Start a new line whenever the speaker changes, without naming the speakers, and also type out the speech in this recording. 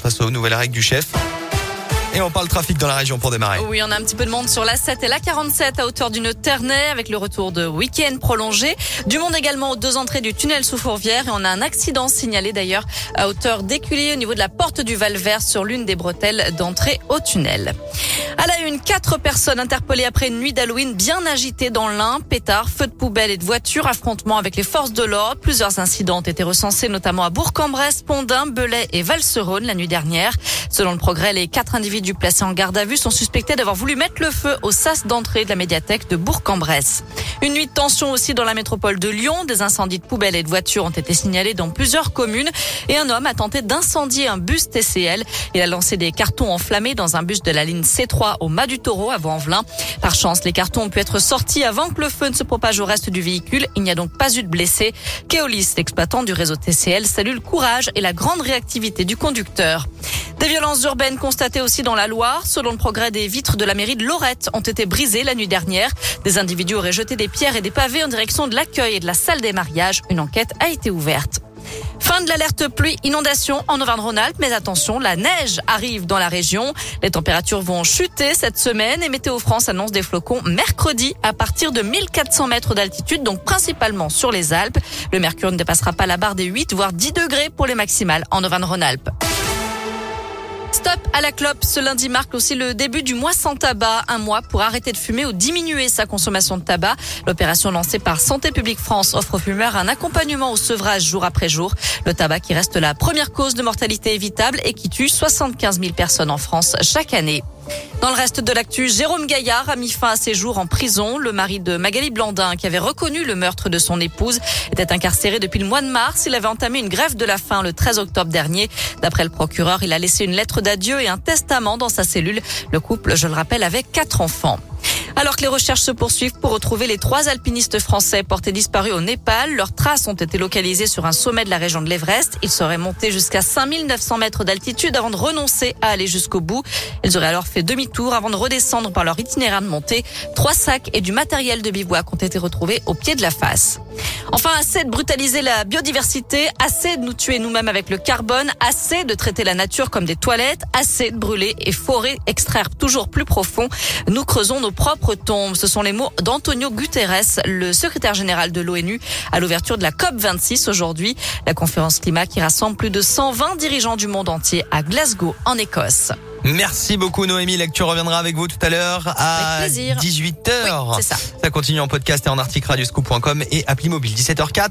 face aux nouvelles règles du chef. Et on parle trafic dans la région pour démarrer.
Oui, on a un petit peu de monde sur la 7 et la 47 à hauteur d'une Ternay avec le retour de week-end prolongé. Du monde également aux deux entrées du tunnel sous Fourvière et on a un accident signalé d'ailleurs à hauteur d'Éculier au niveau de la porte du Val-Vert sur l'une des bretelles d'entrée au tunnel. À la une, quatre personnes interpellées après une nuit d'Halloween bien agitée dans l'Ain. Pétards, feux de poubelle et de voitures, affrontements avec les forces de l'ordre. Plusieurs incidents ont été recensés notamment à Bourg-en-Bresse, Pondin, Belay et Valserone la nuit dernière. Selon le progrès, les quatre individus placés en garde à vue sont suspectés d'avoir voulu mettre le feu au sas d'entrée de la médiathèque de Bourg-en-Bresse. Une nuit de tension aussi dans la métropole de Lyon. Des incendies de poubelles et de voitures ont été signalés dans plusieurs communes et un homme a tenté d'incendier un bus TCL. Il a lancé des cartons enflammés dans un bus de la ligne C3 au Mas du Taureau à Vanvelin. Par chance, les cartons ont pu être sortis avant que le feu ne se propage au reste du véhicule. Il n'y a donc pas eu de blessés. Keolis, l'exploitant du réseau TCL, salue le courage et la grande réactivité du conducteur. Des violences urbaines constatées aussi dans la Loire. Selon le progrès, des vitres de la mairie de Lorette ont été brisées la nuit dernière. Des individus auraient jeté des pierres et des pavés en direction de l'accueil et de la salle des mariages. Une enquête a été ouverte. Fin de l'alerte pluie inondation en Auvergne-Rhône-Alpes, mais attention, la neige arrive dans la région. Les températures vont chuter cette semaine et Météo France annonce des flocons mercredi à partir de 1400 mètres d'altitude, donc principalement sur les Alpes. Le mercure ne dépassera pas la barre des 8 voire 10 degrés pour les maximales en Auvergne-Rhône-Alpes. Stop à la clope. Ce lundi marque aussi le début du mois sans tabac. Un mois pour arrêter de fumer ou diminuer sa consommation de tabac. L'opération lancée par Santé publique France offre aux fumeurs un accompagnement au sevrage jour après jour. Le tabac qui reste la première cause de mortalité évitable et qui tue 75 000 personnes en France chaque année. Dans le reste de l'actu, Jérôme Gaillard a mis fin à ses jours en prison. Le mari de Magali Blandin, qui avait reconnu le meurtre de son épouse, était incarcéré depuis le mois de mars. Il avait entamé une grève de la faim le 13 octobre dernier. D'après le procureur, il a laissé une lettre d'adieu et un testament dans sa cellule. Le couple, je le rappelle, avait quatre enfants. Alors que les recherches se poursuivent pour retrouver les trois alpinistes français portés disparus au Népal, leurs traces ont été localisées sur un sommet de la région de l'Everest. Ils seraient montés jusqu'à 5900 mètres d'altitude avant de renoncer à aller jusqu'au bout. Ils auraient alors fait demi-tour avant de redescendre par leur itinéraire de montée. Trois sacs et du matériel de bivouac ont été retrouvés au pied de la face. Enfin, assez de brutaliser la biodiversité, assez de nous tuer nous-mêmes avec le carbone, assez de traiter la nature comme des toilettes, assez de brûler et forer, extraire toujours plus profond. Nous creusons nos propres tombes. Ce sont les mots d'Antonio Guterres, le secrétaire général de l'ONU, à l'ouverture de la COP 26 aujourd'hui, la conférence climat qui rassemble plus de 120 dirigeants du monde entier à Glasgow, en Écosse.
Merci beaucoup Noémie. Lecture reviendra avec vous tout à l'heure à 18h.
Oui, c'est ça.
Ça continue en podcast et en article radioscoop.com et appli mobile 17h04.